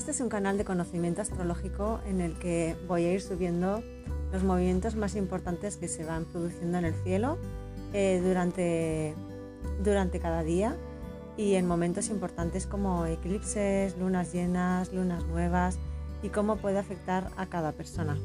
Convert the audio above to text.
Este es un canal de conocimiento astrológico en el que voy a ir subiendo los movimientos más importantes que se van produciendo en el cielo eh, durante, durante cada día y en momentos importantes como eclipses, lunas llenas, lunas nuevas y cómo puede afectar a cada persona.